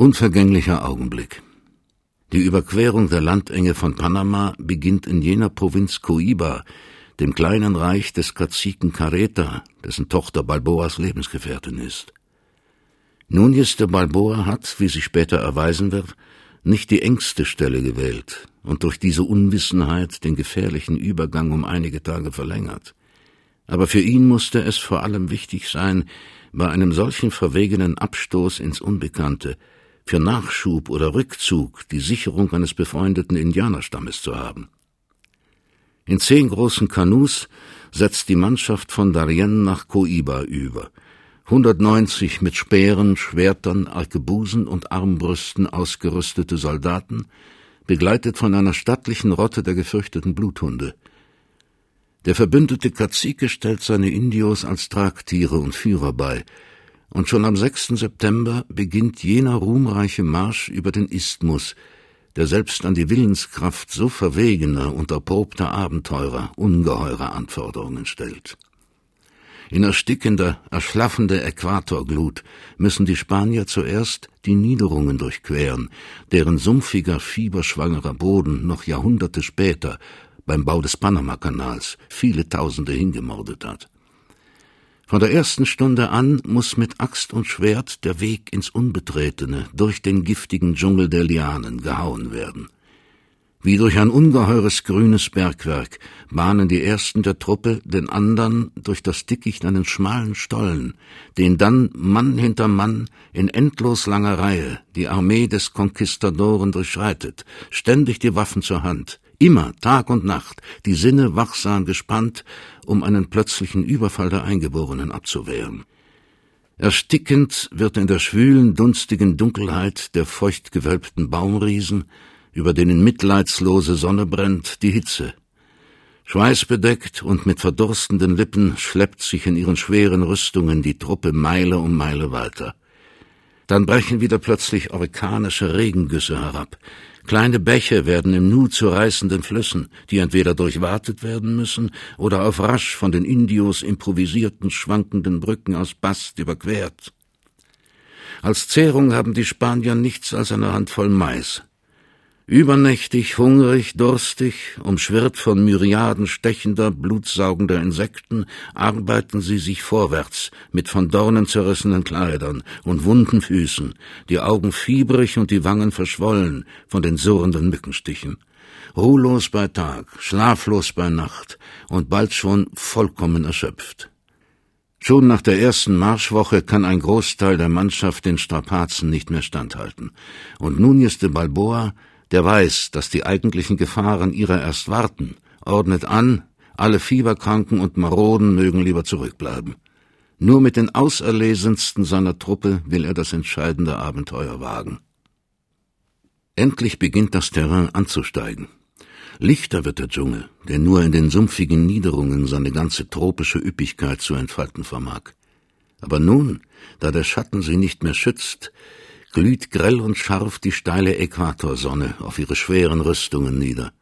Unvergänglicher Augenblick. Die Überquerung der Landenge von Panama beginnt in jener Provinz Coiba, dem kleinen Reich des Kaziken Careta, dessen Tochter Balboas Lebensgefährtin ist. Núñez de Balboa hat, wie sich später erweisen wird, nicht die engste Stelle gewählt und durch diese Unwissenheit den gefährlichen Übergang um einige Tage verlängert. Aber für ihn musste es vor allem wichtig sein, bei einem solchen verwegenen Abstoß ins Unbekannte für Nachschub oder Rückzug die Sicherung eines befreundeten Indianerstammes zu haben. In zehn großen Kanus setzt die Mannschaft von Darien nach Coiba über. 190 mit Speeren, Schwertern, Arkebusen und Armbrüsten ausgerüstete Soldaten, begleitet von einer stattlichen Rotte der gefürchteten Bluthunde. Der verbündete Kazike stellt seine Indios als Tragtiere und Führer bei, und schon am 6. September beginnt jener ruhmreiche Marsch über den Isthmus, der selbst an die Willenskraft so verwegener und erprobter Abenteurer ungeheure Anforderungen stellt. In erstickender, erschlaffender Äquatorglut müssen die Spanier zuerst die Niederungen durchqueren, deren sumpfiger, fieberschwangerer Boden noch Jahrhunderte später beim Bau des Panamakanals viele Tausende hingemordet hat. Von der ersten Stunde an muss mit Axt und Schwert der Weg ins Unbetretene durch den giftigen Dschungel der Lianen gehauen werden. Wie durch ein ungeheures grünes Bergwerk bahnen die ersten der Truppe den andern durch das Dickicht einen schmalen Stollen, den dann Mann hinter Mann in endlos langer Reihe die Armee des Konquistadoren durchschreitet, ständig die Waffen zur Hand, immer Tag und Nacht, die Sinne wachsam gespannt, um einen plötzlichen Überfall der Eingeborenen abzuwehren. Erstickend wird in der schwülen, dunstigen Dunkelheit der feucht gewölbten Baumriesen über denen mitleidslose Sonne brennt, die Hitze. Schweißbedeckt und mit verdurstenden Lippen schleppt sich in ihren schweren Rüstungen die Truppe Meile um Meile weiter. Dann brechen wieder plötzlich orkanische Regengüsse herab. Kleine Bäche werden im Nu zu reißenden Flüssen, die entweder durchwartet werden müssen oder auf rasch von den Indios improvisierten schwankenden Brücken aus Bast überquert. Als Zehrung haben die Spanier nichts als eine Handvoll Mais, Übernächtig, hungrig, durstig, umschwirrt von Myriaden stechender, blutsaugender Insekten, arbeiten sie sich vorwärts mit von Dornen zerrissenen Kleidern und wunden Füßen, die Augen fiebrig und die Wangen verschwollen von den surrenden Mückenstichen. Ruhlos bei Tag, schlaflos bei Nacht und bald schon vollkommen erschöpft. Schon nach der ersten Marschwoche kann ein Großteil der Mannschaft den Strapazen nicht mehr standhalten. Und Núñez de Balboa der weiß, dass die eigentlichen Gefahren ihrer erst warten, ordnet an, alle Fieberkranken und Maroden mögen lieber zurückbleiben. Nur mit den Auserlesensten seiner Truppe will er das entscheidende Abenteuer wagen. Endlich beginnt das Terrain anzusteigen. Lichter wird der Dschungel, der nur in den sumpfigen Niederungen seine ganze tropische Üppigkeit zu entfalten vermag. Aber nun, da der Schatten sie nicht mehr schützt, glüht grell und scharf die steile Äquatorsonne auf ihre schweren Rüstungen nieder.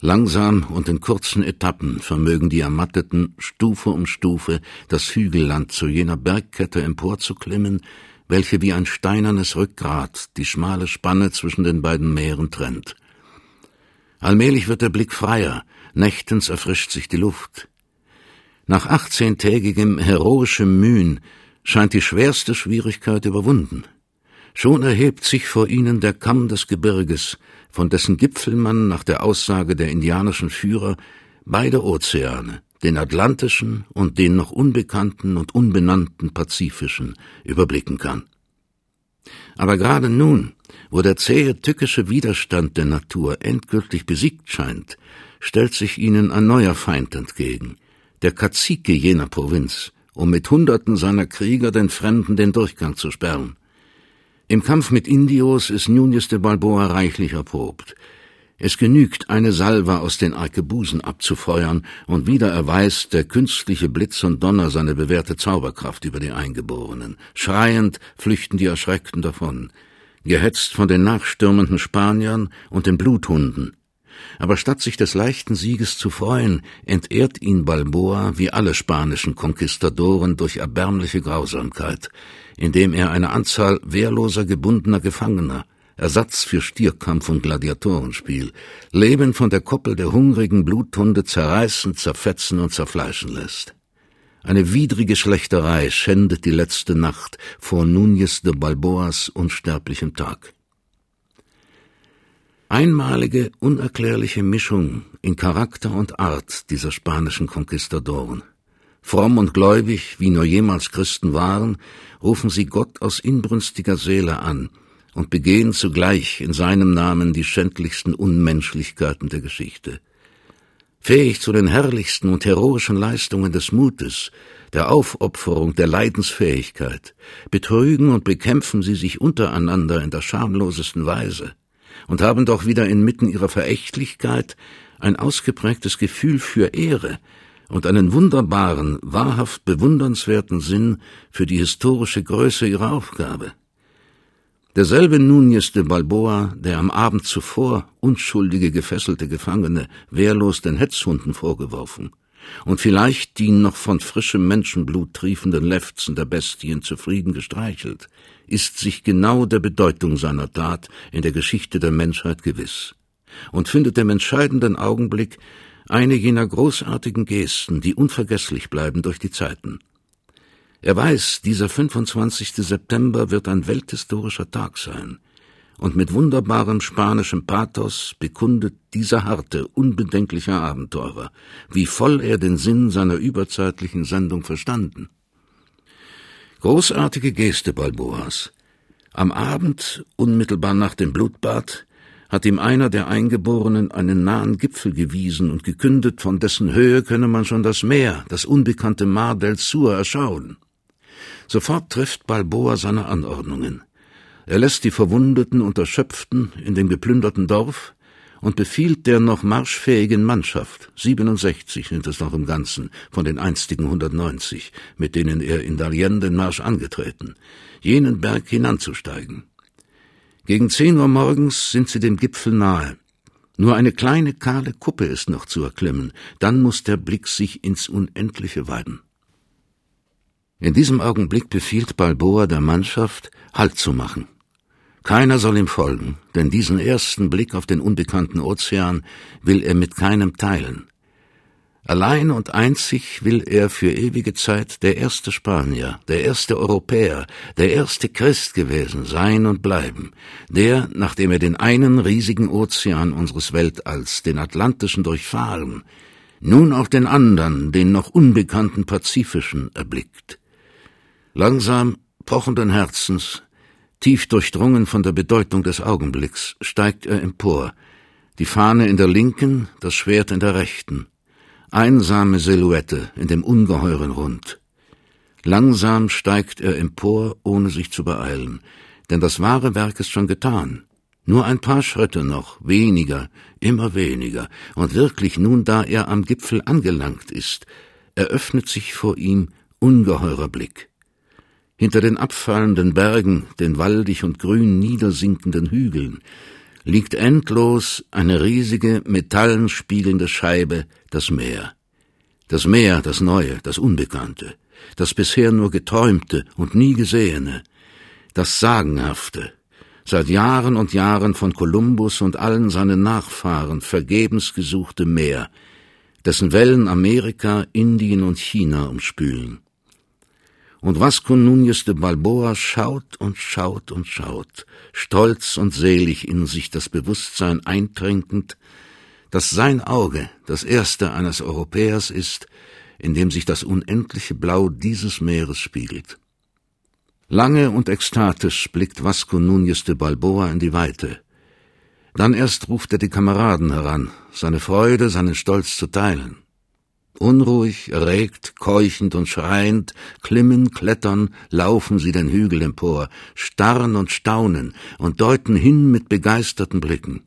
Langsam und in kurzen Etappen vermögen die Ermatteten Stufe um Stufe das Hügelland zu jener Bergkette emporzuklimmen, welche wie ein steinernes Rückgrat die schmale Spanne zwischen den beiden Meeren trennt. Allmählich wird der Blick freier, nächtens erfrischt sich die Luft. Nach achtzehntägigem heroischem Mühen scheint die schwerste Schwierigkeit überwunden. Schon erhebt sich vor ihnen der Kamm des Gebirges, von dessen Gipfel man nach der Aussage der indianischen Führer beide Ozeane, den atlantischen und den noch unbekannten und unbenannten pazifischen, überblicken kann. Aber gerade nun, wo der zähe tückische Widerstand der Natur endgültig besiegt scheint, stellt sich ihnen ein neuer Feind entgegen, der Kazike jener Provinz, um mit Hunderten seiner Krieger den Fremden den Durchgang zu sperren. Im Kampf mit Indios ist Núñez de Balboa reichlich erprobt. Es genügt, eine Salve aus den Arkebusen abzufeuern, und wieder erweist der künstliche Blitz und Donner seine bewährte Zauberkraft über die Eingeborenen. Schreiend flüchten die Erschreckten davon, gehetzt von den nachstürmenden Spaniern und den Bluthunden. Aber statt sich des leichten Sieges zu freuen, entehrt ihn Balboa wie alle spanischen Konquistadoren durch erbärmliche Grausamkeit, indem er eine Anzahl wehrloser gebundener Gefangener, Ersatz für Stierkampf und Gladiatorenspiel, Leben von der Koppel der hungrigen Bluthunde zerreißen, zerfetzen und zerfleischen lässt. Eine widrige Schlächterei schändet die letzte Nacht vor Núñez de Balboas unsterblichem Tag. Einmalige, unerklärliche Mischung in Charakter und Art dieser spanischen Konquistadoren. Fromm und gläubig, wie nur jemals Christen waren, rufen sie Gott aus inbrünstiger Seele an und begehen zugleich in seinem Namen die schändlichsten Unmenschlichkeiten der Geschichte fähig zu den herrlichsten und heroischen Leistungen des Mutes, der Aufopferung, der Leidensfähigkeit, betrügen und bekämpfen sie sich untereinander in der schamlosesten Weise und haben doch wieder inmitten ihrer Verächtlichkeit ein ausgeprägtes Gefühl für Ehre und einen wunderbaren, wahrhaft bewundernswerten Sinn für die historische Größe ihrer Aufgabe. Derselbe Núñez de Balboa, der am Abend zuvor unschuldige gefesselte Gefangene wehrlos den Hetzhunden vorgeworfen und vielleicht die noch von frischem Menschenblut triefenden Lefzen der Bestien zufrieden gestreichelt, ist sich genau der Bedeutung seiner Tat in der Geschichte der Menschheit gewiss und findet im entscheidenden Augenblick eine jener großartigen Gesten, die unvergesslich bleiben durch die Zeiten. Er weiß, dieser 25. September wird ein welthistorischer Tag sein, und mit wunderbarem spanischem Pathos bekundet dieser harte, unbedenkliche Abenteurer, wie voll er den Sinn seiner überzeitlichen Sendung verstanden. Großartige Geste Balboas. Am Abend, unmittelbar nach dem Blutbad, hat ihm einer der Eingeborenen einen nahen Gipfel gewiesen und gekündet, von dessen Höhe könne man schon das Meer, das unbekannte Mar del Sur, erschauen. Sofort trifft Balboa seine Anordnungen. Er lässt die Verwundeten und Erschöpften in dem geplünderten Dorf und befiehlt der noch marschfähigen Mannschaft, 67 sind es noch im Ganzen, von den einstigen 190, mit denen er in Darien den Marsch angetreten, jenen Berg hinanzusteigen. Gegen zehn Uhr morgens sind sie dem Gipfel nahe. Nur eine kleine kahle Kuppe ist noch zu erklimmen, dann muss der Blick sich ins Unendliche weiten. In diesem Augenblick befiehlt Balboa der Mannschaft, Halt zu machen. Keiner soll ihm folgen, denn diesen ersten Blick auf den unbekannten Ozean will er mit keinem teilen. Allein und einzig will er für ewige Zeit der erste Spanier, der erste Europäer, der erste Christ gewesen sein und bleiben, der, nachdem er den einen riesigen Ozean unseres Weltalls, den Atlantischen, durchfahren, nun auch den anderen, den noch unbekannten Pazifischen, erblickt. Langsam, pochenden Herzens, tief durchdrungen von der Bedeutung des Augenblicks, steigt er empor, die Fahne in der linken, das Schwert in der rechten, einsame Silhouette in dem ungeheuren Rund. Langsam steigt er empor, ohne sich zu beeilen, denn das wahre Werk ist schon getan. Nur ein paar Schritte noch, weniger, immer weniger, und wirklich nun, da er am Gipfel angelangt ist, eröffnet sich vor ihm ungeheurer Blick. Hinter den abfallenden Bergen, den waldig und grün niedersinkenden Hügeln, liegt endlos eine riesige, metallenspiegelnde Scheibe, das Meer. Das Meer, das Neue, das Unbekannte, das bisher nur Geträumte und nie Gesehene, das Sagenhafte, seit Jahren und Jahren von Kolumbus und allen seinen Nachfahren vergebens gesuchte Meer, dessen Wellen Amerika, Indien und China umspülen. Und Vasco Núñez de Balboa schaut und schaut und schaut, stolz und selig in sich das Bewusstsein eintrinkend, dass sein Auge das erste eines Europäers ist, in dem sich das unendliche Blau dieses Meeres spiegelt. Lange und ekstatisch blickt Vasco Núñez de Balboa in die Weite. Dann erst ruft er die Kameraden heran, seine Freude, seinen Stolz zu teilen. Unruhig, erregt, keuchend und schreiend, klimmen, klettern, laufen sie den Hügel empor, starren und staunen und deuten hin mit begeisterten Blicken.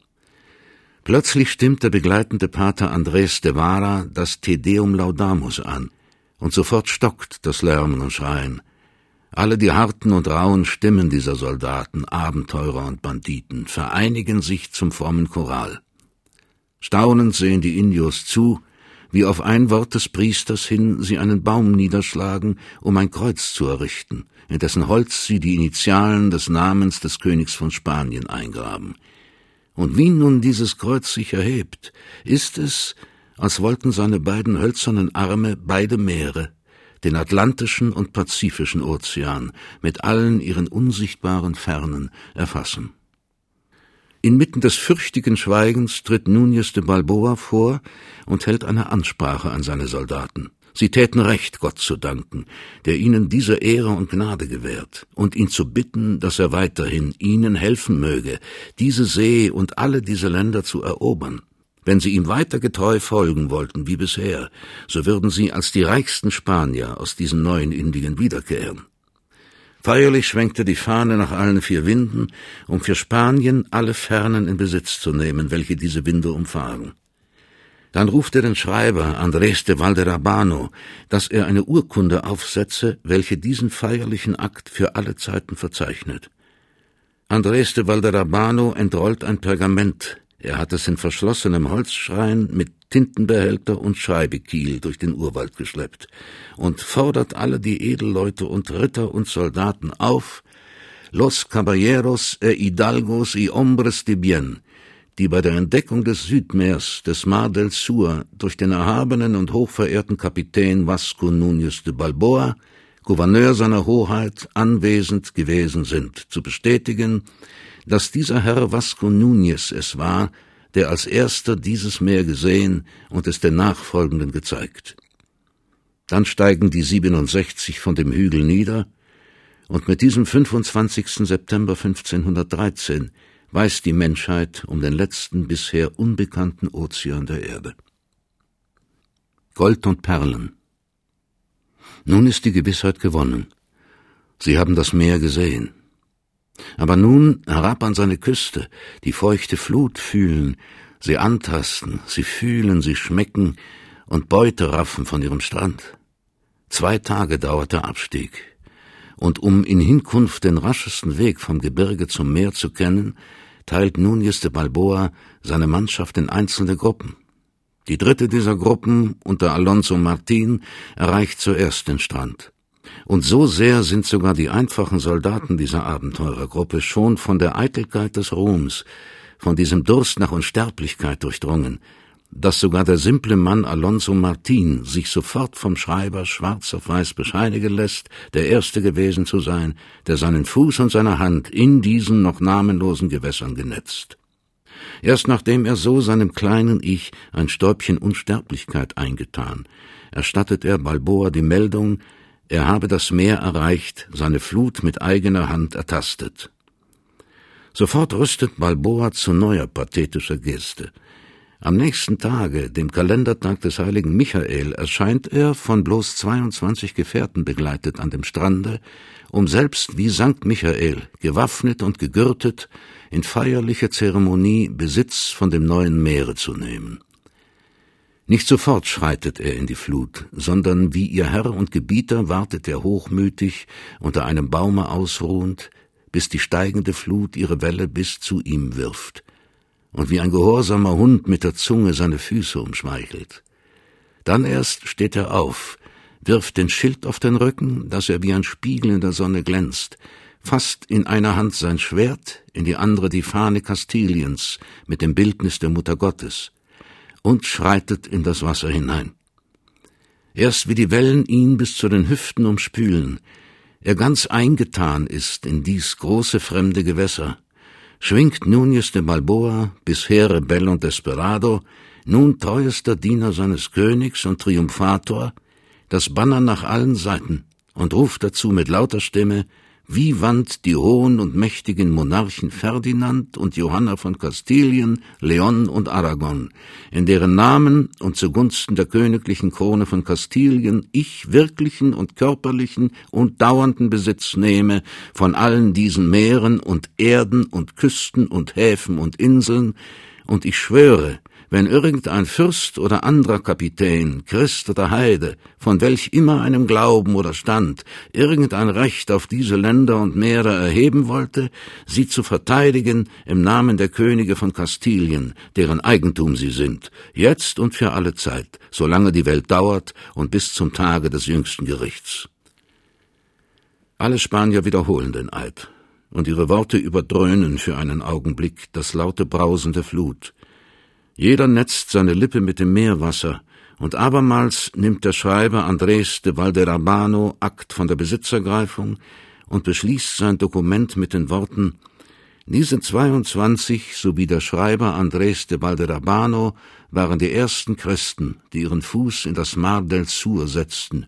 Plötzlich stimmt der begleitende Pater Andres de Vara das Te Deum Laudamus an, und sofort stockt das Lärmen und Schreien. Alle die harten und rauen Stimmen dieser Soldaten, Abenteurer und Banditen vereinigen sich zum frommen Choral. Staunend sehen die Indios zu, wie auf ein Wort des Priesters hin sie einen Baum niederschlagen, um ein Kreuz zu errichten, in dessen Holz sie die Initialen des Namens des Königs von Spanien eingraben. Und wie nun dieses Kreuz sich erhebt, ist es, als wollten seine beiden hölzernen Arme beide Meere, den Atlantischen und Pazifischen Ozean mit allen ihren unsichtbaren Fernen erfassen. Inmitten des fürchtigen Schweigens tritt Núñez de Balboa vor und hält eine Ansprache an seine Soldaten. Sie täten recht, Gott zu danken, der ihnen diese Ehre und Gnade gewährt, und ihn zu bitten, dass er weiterhin ihnen helfen möge, diese See und alle diese Länder zu erobern. Wenn sie ihm weiter getreu folgen wollten wie bisher, so würden sie als die reichsten Spanier aus diesen neuen Indien wiederkehren. Feierlich schwenkte die Fahne nach allen vier Winden, um für Spanien alle Fernen in Besitz zu nehmen, welche diese Winde umfahren. Dann ruft er den Schreiber Andrés de Valderabano, dass er eine Urkunde aufsetze, welche diesen feierlichen Akt für alle Zeiten verzeichnet. Andrés de Valderabano entrollt ein Pergament, er hat es in verschlossenem Holzschrein mit Tintenbehälter und Schreibekiel durch den Urwald geschleppt und fordert alle die Edelleute und Ritter und Soldaten auf, Los Caballeros e Hidalgos y Hombres de Bien, die bei der Entdeckung des Südmeers, des Mar del Sur, durch den erhabenen und hochverehrten Kapitän Vasco Núñez de Balboa, Gouverneur seiner Hoheit, anwesend gewesen sind, zu bestätigen, dass dieser Herr Vasco Núñez es war, der als erster dieses Meer gesehen und es den Nachfolgenden gezeigt. Dann steigen die 67 von dem Hügel nieder, und mit diesem 25. September 1513 weiß die Menschheit um den letzten bisher unbekannten Ozean der Erde. Gold und Perlen. Nun ist die Gewissheit gewonnen. Sie haben das Meer gesehen. Aber nun herab an seine Küste, die feuchte Flut fühlen, sie antasten, sie fühlen, sie schmecken und Beute raffen von ihrem Strand. Zwei Tage dauert der Abstieg, und um in Hinkunft den raschesten Weg vom Gebirge zum Meer zu kennen, teilt Núñez de Balboa seine Mannschaft in einzelne Gruppen. Die dritte dieser Gruppen unter Alonso Martin erreicht zuerst den Strand. Und so sehr sind sogar die einfachen Soldaten dieser Abenteurergruppe schon von der Eitelkeit des Ruhms, von diesem Durst nach Unsterblichkeit durchdrungen, dass sogar der simple Mann Alonso Martin sich sofort vom Schreiber schwarz auf weiß bescheinigen lässt, der Erste gewesen zu sein, der seinen Fuß und seine Hand in diesen noch namenlosen Gewässern genetzt. Erst nachdem er so seinem kleinen Ich ein Stäubchen Unsterblichkeit eingetan, erstattet er Balboa die Meldung, er habe das Meer erreicht, seine Flut mit eigener Hand ertastet. Sofort rüstet Balboa zu neuer pathetischer Geste. Am nächsten Tage, dem Kalendertag des heiligen Michael, erscheint er, von bloß 22 Gefährten begleitet, an dem Strande, um selbst wie Sankt Michael, gewaffnet und gegürtet, in feierlicher Zeremonie Besitz von dem neuen Meere zu nehmen. Nicht sofort schreitet er in die Flut, sondern wie ihr Herr und Gebieter wartet er hochmütig, unter einem Baume ausruhend, bis die steigende Flut ihre Welle bis zu ihm wirft, und wie ein gehorsamer Hund mit der Zunge seine Füße umschmeichelt. Dann erst steht er auf, wirft den Schild auf den Rücken, dass er wie ein Spiegel in der Sonne glänzt, fasst in einer Hand sein Schwert, in die andere die Fahne Kastiliens mit dem Bildnis der Mutter Gottes, und schreitet in das Wasser hinein. Erst wie die Wellen ihn bis zu den Hüften umspülen, er ganz eingetan ist in dies große fremde Gewässer, schwingt Núñez de Balboa, bisher Rebell und Desperado, nun treuester Diener seines Königs und Triumphator, das Banner nach allen Seiten und ruft dazu mit lauter Stimme wie wandt die hohen und mächtigen Monarchen Ferdinand und Johanna von Kastilien, Leon und Aragon, in deren Namen und zugunsten der königlichen Krone von Kastilien ich wirklichen und körperlichen und dauernden Besitz nehme von allen diesen Meeren und Erden und Küsten und Häfen und Inseln, und ich schwöre, wenn irgendein Fürst oder anderer Kapitän, Christ oder Heide, von welch immer einem Glauben oder Stand, irgendein Recht auf diese Länder und Meere erheben wollte, sie zu verteidigen im Namen der Könige von Kastilien, deren Eigentum sie sind, jetzt und für alle Zeit, solange die Welt dauert und bis zum Tage des jüngsten Gerichts. Alle Spanier wiederholen den Eid, und ihre Worte überdröhnen für einen Augenblick das laute Brausen der Flut, jeder netzt seine Lippe mit dem Meerwasser, und abermals nimmt der Schreiber Andres de Valderabano Akt von der Besitzergreifung und beschließt sein Dokument mit den Worten Diese 22 sowie der Schreiber Andres de Valderabano waren die ersten Christen, die ihren Fuß in das Mar del Sur setzten,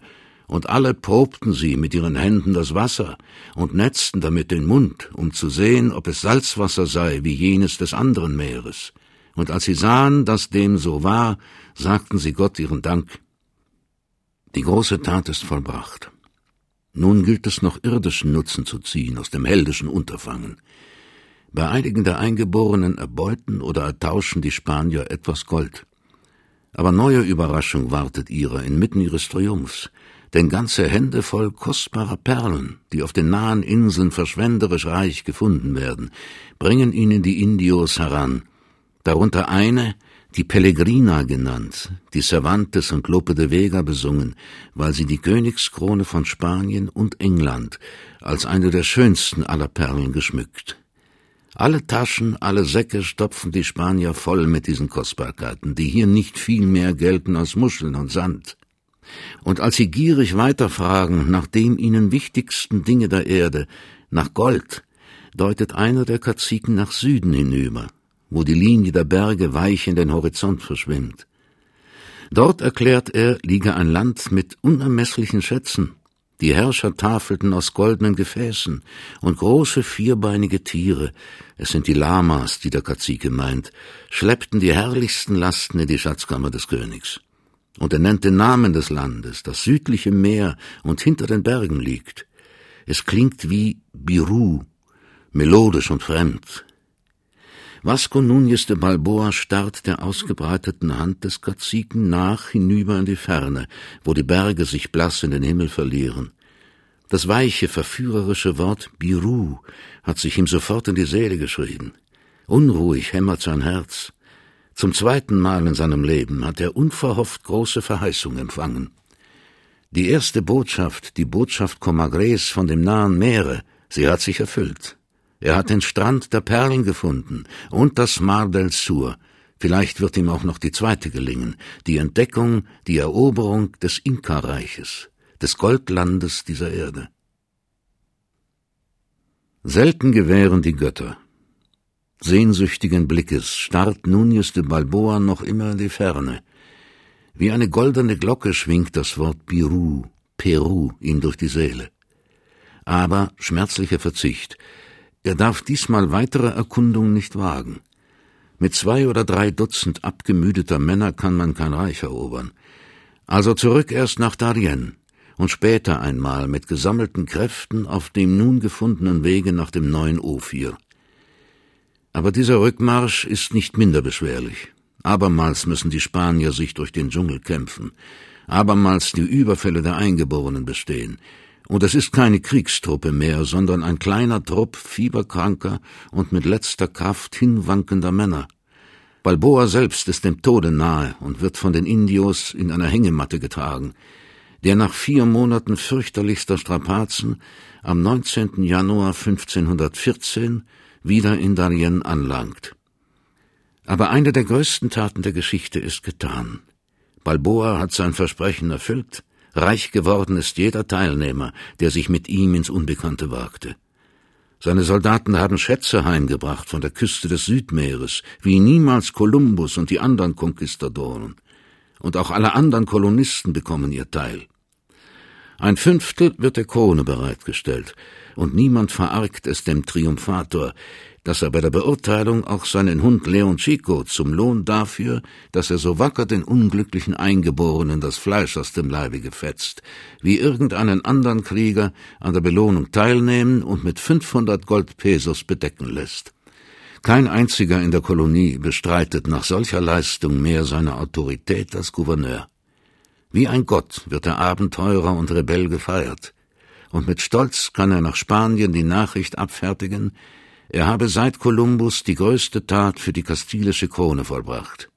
und alle probten sie mit ihren Händen das Wasser und netzten damit den Mund, um zu sehen, ob es Salzwasser sei wie jenes des anderen Meeres und als sie sahen, dass dem so war, sagten sie Gott ihren Dank. Die große Tat ist vollbracht. Nun gilt es noch irdischen Nutzen zu ziehen aus dem heldischen Unterfangen. Bei einigen der Eingeborenen erbeuten oder ertauschen die Spanier etwas Gold. Aber neue Überraschung wartet ihrer inmitten ihres Triumphs, denn ganze Hände voll kostbarer Perlen, die auf den nahen Inseln verschwenderisch reich gefunden werden, bringen ihnen die Indios heran, darunter eine, die Pellegrina genannt, die Cervantes und Lope de Vega besungen, weil sie die Königskrone von Spanien und England als eine der schönsten aller Perlen geschmückt. Alle Taschen, alle Säcke stopfen die Spanier voll mit diesen Kostbarkeiten, die hier nicht viel mehr gelten als Muscheln und Sand. Und als sie gierig weiterfragen nach dem ihnen wichtigsten Dinge der Erde, nach Gold, deutet einer der Kaziken nach Süden hinüber, wo die Linie der Berge weich in den Horizont verschwimmt. Dort, erklärt er, liege ein Land mit unermesslichen Schätzen. Die Herrscher tafelten aus goldenen Gefäßen und große vierbeinige Tiere, es sind die Lamas, die der Kazike meint, schleppten die herrlichsten Lasten in die Schatzkammer des Königs. Und er nennt den Namen des Landes, das südliche Meer und hinter den Bergen liegt. Es klingt wie Biru, melodisch und fremd, Vasco Núñez de Balboa starrt der ausgebreiteten Hand des Kaziken nach hinüber in die Ferne, wo die Berge sich blass in den Himmel verlieren. Das weiche, verführerische Wort Biru hat sich ihm sofort in die Seele geschrieben. Unruhig hämmert sein Herz. Zum zweiten Mal in seinem Leben hat er unverhofft große Verheißung empfangen. Die erste Botschaft, die Botschaft Comagres von dem nahen Meere, sie hat sich erfüllt. Er hat den Strand der Perlen gefunden und das Mar del Sur. Vielleicht wird ihm auch noch die zweite gelingen, die Entdeckung, die Eroberung des Inka-Reiches, des Goldlandes dieser Erde. Selten gewähren die Götter. Sehnsüchtigen Blickes starrt Núñez de Balboa noch immer in die Ferne. Wie eine goldene Glocke schwingt das Wort Peru, Peru ihm durch die Seele. Aber schmerzlicher Verzicht, er darf diesmal weitere Erkundung nicht wagen. Mit zwei oder drei Dutzend abgemüdeter Männer kann man kein Reich erobern. Also zurück erst nach Darien und später einmal mit gesammelten Kräften auf dem nun gefundenen Wege nach dem neuen Ophir. Aber dieser Rückmarsch ist nicht minder beschwerlich. Abermals müssen die Spanier sich durch den Dschungel kämpfen, abermals die Überfälle der Eingeborenen bestehen, und es ist keine Kriegstruppe mehr, sondern ein kleiner Trupp fieberkranker und mit letzter Kraft hinwankender Männer. Balboa selbst ist dem Tode nahe und wird von den Indios in einer Hängematte getragen, der nach vier Monaten fürchterlichster Strapazen am 19. Januar 1514 wieder in Darien anlangt. Aber eine der größten Taten der Geschichte ist getan. Balboa hat sein Versprechen erfüllt, Reich geworden ist jeder Teilnehmer, der sich mit ihm ins Unbekannte wagte. Seine Soldaten haben Schätze heimgebracht von der Küste des Südmeeres, wie niemals Kolumbus und die anderen Konquistadoren. Und auch alle anderen Kolonisten bekommen ihr Teil. Ein Fünftel wird der Krone bereitgestellt, und niemand verargt es dem Triumphator, dass er bei der Beurteilung auch seinen Hund Leon Chico zum Lohn dafür, dass er so wacker den unglücklichen Eingeborenen das Fleisch aus dem Leibe gefetzt, wie irgendeinen anderen Krieger an der Belohnung teilnehmen und mit 500 Goldpesos bedecken lässt. Kein einziger in der Kolonie bestreitet nach solcher Leistung mehr seine Autorität als Gouverneur. Wie ein Gott wird der Abenteurer und Rebell gefeiert, und mit Stolz kann er nach Spanien die Nachricht abfertigen, er habe seit Kolumbus die größte Tat für die kastilische Krone vollbracht.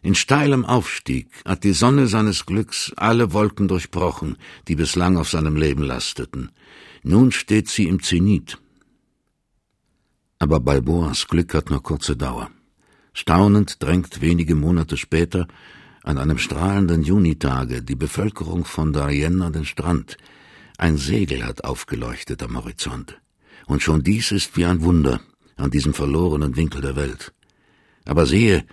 In steilem Aufstieg hat die Sonne seines Glücks alle Wolken durchbrochen, die bislang auf seinem Leben lasteten. Nun steht sie im Zenit. Aber Balboas Glück hat nur kurze Dauer. Staunend drängt wenige Monate später an einem strahlenden Junitage die Bevölkerung von Darien an den Strand. Ein Segel hat aufgeleuchtet am Horizont. Und schon dies ist wie ein Wunder an diesem verlorenen Winkel der Welt. Aber siehe,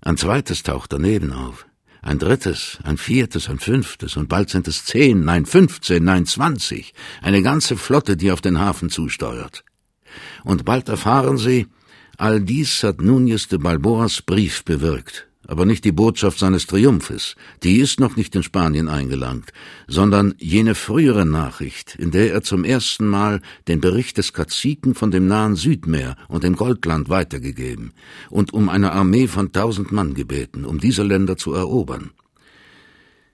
ein zweites taucht daneben auf, ein drittes, ein viertes, ein fünftes, und bald sind es zehn, nein fünfzehn, nein zwanzig, eine ganze Flotte, die auf den Hafen zusteuert. Und bald erfahren sie, all dies hat Núñez de Balboas Brief bewirkt, aber nicht die Botschaft seines Triumphes, die ist noch nicht in Spanien eingelangt, sondern jene frühere Nachricht, in der er zum ersten Mal den Bericht des Kaziken von dem nahen Südmeer und dem Goldland weitergegeben und um eine Armee von tausend Mann gebeten, um diese Länder zu erobern.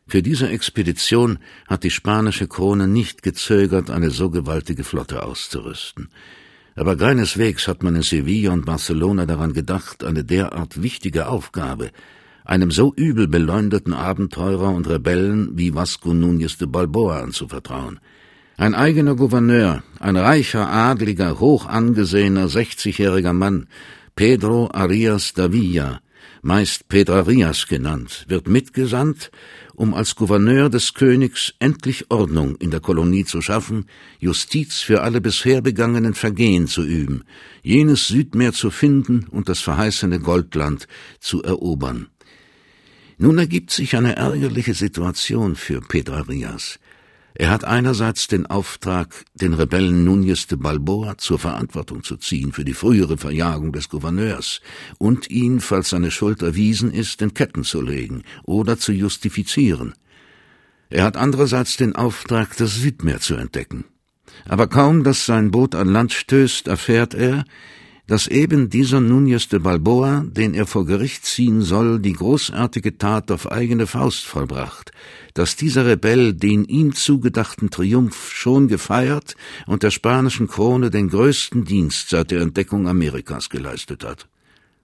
Für diese Expedition hat die spanische Krone nicht gezögert, eine so gewaltige Flotte auszurüsten. Aber keineswegs hat man in Sevilla und Barcelona daran gedacht, eine derart wichtige Aufgabe einem so übel beleumdeten Abenteurer und Rebellen wie Vasco Núñez de Balboa anzuvertrauen. Ein eigener Gouverneur, ein reicher, adliger, hoch angesehener, sechzigjähriger Mann, Pedro Arias Davilla, meist Pedrarias genannt, wird mitgesandt, um als Gouverneur des Königs endlich Ordnung in der Kolonie zu schaffen, Justiz für alle bisher begangenen Vergehen zu üben, jenes Südmeer zu finden und das verheißene Goldland zu erobern. Nun ergibt sich eine ärgerliche Situation für Pedrarias. Er hat einerseits den Auftrag, den Rebellen Núñez de Balboa zur Verantwortung zu ziehen für die frühere Verjagung des Gouverneurs und ihn, falls seine Schuld erwiesen ist, in Ketten zu legen oder zu justifizieren. Er hat andererseits den Auftrag, das Südmeer zu entdecken. Aber kaum, dass sein Boot an Land stößt, erfährt er, dass eben dieser Núñez de Balboa, den er vor Gericht ziehen soll, die großartige Tat auf eigene Faust vollbracht, dass dieser Rebell den ihm zugedachten Triumph schon gefeiert und der spanischen Krone den größten Dienst seit der Entdeckung Amerikas geleistet hat.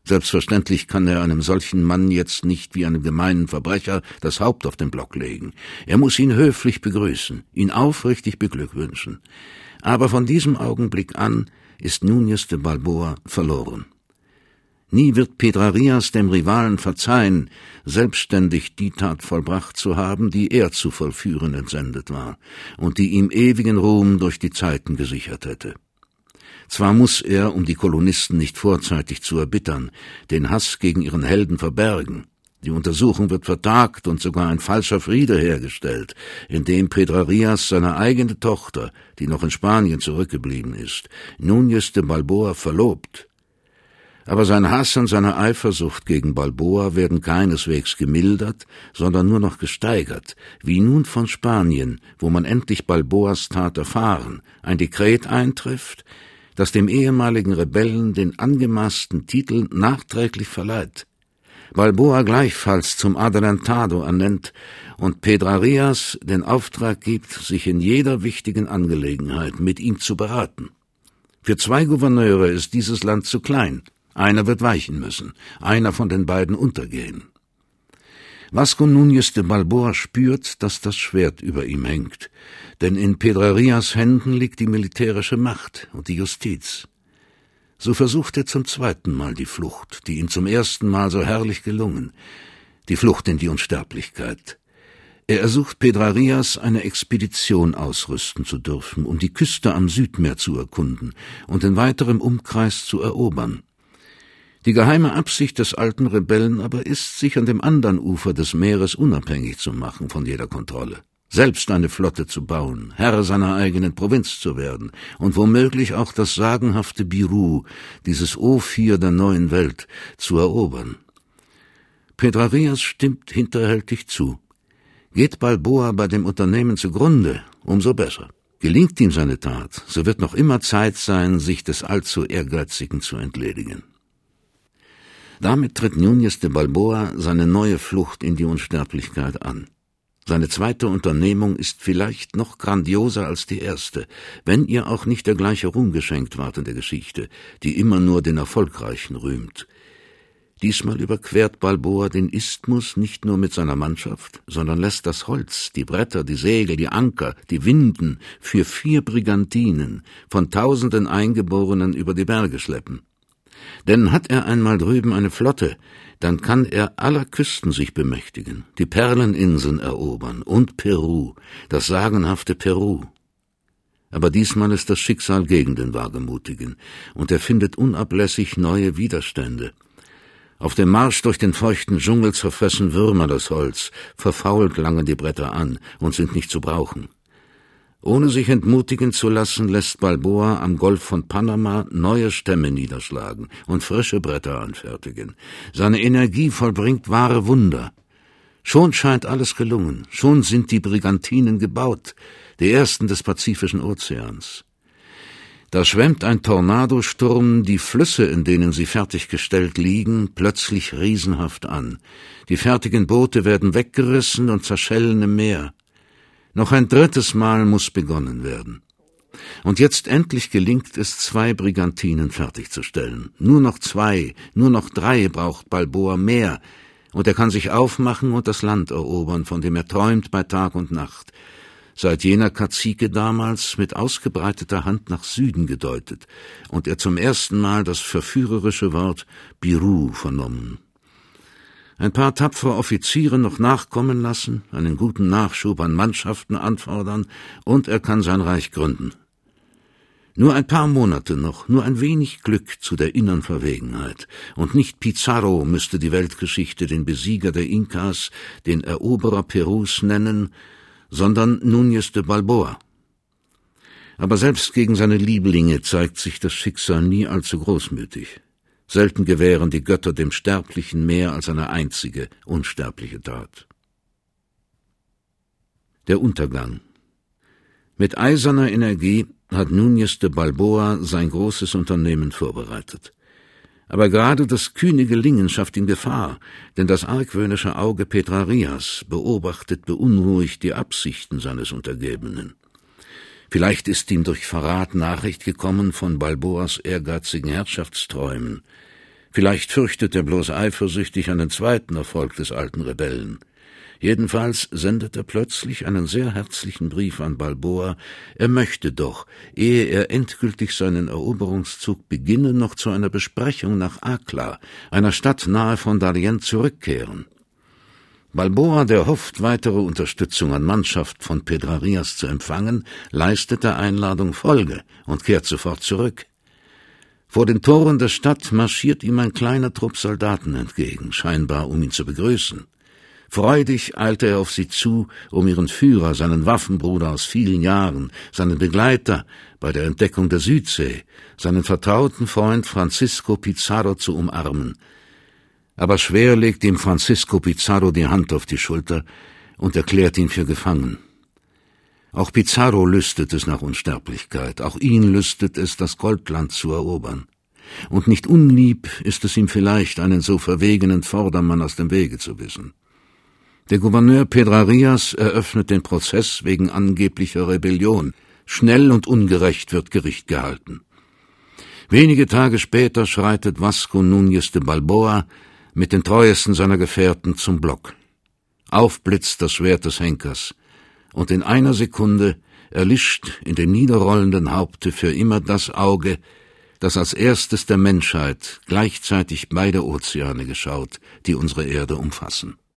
Selbstverständlich kann er einem solchen Mann jetzt nicht wie einem gemeinen Verbrecher das Haupt auf den Block legen. Er muss ihn höflich begrüßen, ihn aufrichtig beglückwünschen. Aber von diesem Augenblick an ist Núñez de Balboa verloren. Nie wird Pedrarias dem Rivalen verzeihen, selbstständig die Tat vollbracht zu haben, die er zu vollführen entsendet war und die ihm ewigen Ruhm durch die Zeiten gesichert hätte. Zwar muss er, um die Kolonisten nicht vorzeitig zu erbittern, den Hass gegen ihren Helden verbergen, die Untersuchung wird vertagt und sogar ein falscher Friede hergestellt, indem Pedrarias seine eigene Tochter, die noch in Spanien zurückgeblieben ist, Núñez de Balboa verlobt. Aber sein Hass und seine Eifersucht gegen Balboa werden keineswegs gemildert, sondern nur noch gesteigert, wie nun von Spanien, wo man endlich Balboas Tat erfahren, ein Dekret eintrifft, das dem ehemaligen Rebellen den angemaßten Titel nachträglich verleiht. Balboa gleichfalls zum Adelantado ernennt und Pedrarias den Auftrag gibt, sich in jeder wichtigen Angelegenheit mit ihm zu beraten. Für zwei Gouverneure ist dieses Land zu klein. Einer wird weichen müssen, einer von den beiden untergehen. Vasco Núñez de Balboa spürt, dass das Schwert über ihm hängt, denn in Pedrarias Händen liegt die militärische Macht und die Justiz. So versucht er zum zweiten Mal die Flucht, die ihm zum ersten Mal so herrlich gelungen, die Flucht in die Unsterblichkeit. Er ersucht Pedrarias, eine Expedition ausrüsten zu dürfen, um die Küste am Südmeer zu erkunden und in weiterem Umkreis zu erobern. Die geheime Absicht des alten Rebellen aber ist, sich an dem anderen Ufer des Meeres unabhängig zu machen von jeder Kontrolle selbst eine Flotte zu bauen, Herr seiner eigenen Provinz zu werden und womöglich auch das sagenhafte Biru, dieses Ophir der neuen Welt, zu erobern. Pedrarias stimmt hinterhältig zu. Geht Balboa bei dem Unternehmen zugrunde, umso besser. Gelingt ihm seine Tat, so wird noch immer Zeit sein, sich des allzu Ehrgeizigen zu entledigen. Damit tritt Núñez de Balboa seine neue Flucht in die Unsterblichkeit an. Seine zweite Unternehmung ist vielleicht noch grandioser als die erste, wenn ihr auch nicht der gleiche Ruhm geschenkt ward in der Geschichte, die immer nur den Erfolgreichen rühmt. Diesmal überquert Balboa den Isthmus nicht nur mit seiner Mannschaft, sondern lässt das Holz, die Bretter, die Segel, die Anker, die Winden für vier Brigantinen von tausenden Eingeborenen über die Berge schleppen. Denn hat er einmal drüben eine Flotte, dann kann er aller Küsten sich bemächtigen, die Perleninseln erobern und Peru, das sagenhafte Peru. Aber diesmal ist das Schicksal gegen den Wagemutigen, und er findet unablässig neue Widerstände. Auf dem Marsch durch den feuchten Dschungel zerfressen Würmer das Holz, verfault langen die Bretter an und sind nicht zu brauchen. Ohne sich entmutigen zu lassen, lässt Balboa am Golf von Panama neue Stämme niederschlagen und frische Bretter anfertigen. Seine Energie vollbringt wahre Wunder. Schon scheint alles gelungen, schon sind die Brigantinen gebaut, die ersten des Pazifischen Ozeans. Da schwemmt ein Tornadosturm die Flüsse, in denen sie fertiggestellt liegen, plötzlich riesenhaft an. Die fertigen Boote werden weggerissen und zerschellen im Meer. Noch ein drittes Mal muss begonnen werden. Und jetzt endlich gelingt es, zwei Brigantinen fertigzustellen. Nur noch zwei, nur noch drei braucht Balboa mehr, und er kann sich aufmachen und das Land erobern, von dem er träumt bei Tag und Nacht, seit jener Kazike damals mit ausgebreiteter Hand nach Süden gedeutet und er zum ersten Mal das verführerische Wort Biru vernommen ein paar tapfere Offiziere noch nachkommen lassen, einen guten Nachschub an Mannschaften anfordern, und er kann sein Reich gründen. Nur ein paar Monate noch, nur ein wenig Glück zu der innern Verwegenheit, und nicht Pizarro müsste die Weltgeschichte den Besieger der Inkas, den Eroberer Perus nennen, sondern Núñez de Balboa. Aber selbst gegen seine Lieblinge zeigt sich das Schicksal nie allzu großmütig. Selten gewähren die Götter dem Sterblichen mehr als eine einzige unsterbliche Tat. Der Untergang. Mit eiserner Energie hat Núñez de Balboa sein großes Unternehmen vorbereitet. Aber gerade das kühne Gelingen schafft ihm Gefahr, denn das argwöhnische Auge Petrarias beobachtet beunruhigt die Absichten seines Untergebenen. Vielleicht ist ihm durch Verrat Nachricht gekommen von Balboas ehrgeizigen Herrschaftsträumen. Vielleicht fürchtet er bloß eifersüchtig einen zweiten Erfolg des alten Rebellen. Jedenfalls sendet er plötzlich einen sehr herzlichen Brief an Balboa, er möchte doch, ehe er endgültig seinen Eroberungszug beginne, noch zu einer Besprechung nach Akla, einer Stadt nahe von Darien, zurückkehren. Balboa, der hofft, weitere Unterstützung an Mannschaft von Pedrarias zu empfangen, leistet der Einladung Folge und kehrt sofort zurück. Vor den Toren der Stadt marschiert ihm ein kleiner Trupp Soldaten entgegen, scheinbar um ihn zu begrüßen. Freudig eilte er auf sie zu, um ihren Führer, seinen Waffenbruder aus vielen Jahren, seinen Begleiter bei der Entdeckung der Südsee, seinen vertrauten Freund Francisco Pizarro zu umarmen, aber schwer legt ihm Francisco Pizarro die Hand auf die Schulter und erklärt ihn für gefangen. Auch Pizarro lüstet es nach Unsterblichkeit, auch ihn lüstet es, das Goldland zu erobern. Und nicht unlieb ist es ihm vielleicht, einen so verwegenen Vordermann aus dem Wege zu wissen. Der Gouverneur Pedrarias eröffnet den Prozess wegen angeblicher Rebellion. Schnell und ungerecht wird Gericht gehalten. Wenige Tage später schreitet Vasco Núñez de Balboa mit den treuesten seiner Gefährten zum Block. Aufblitzt das Schwert des Henkers, und in einer Sekunde erlischt in dem niederrollenden Haupte für immer das Auge, das als erstes der Menschheit gleichzeitig beide Ozeane geschaut, die unsere Erde umfassen.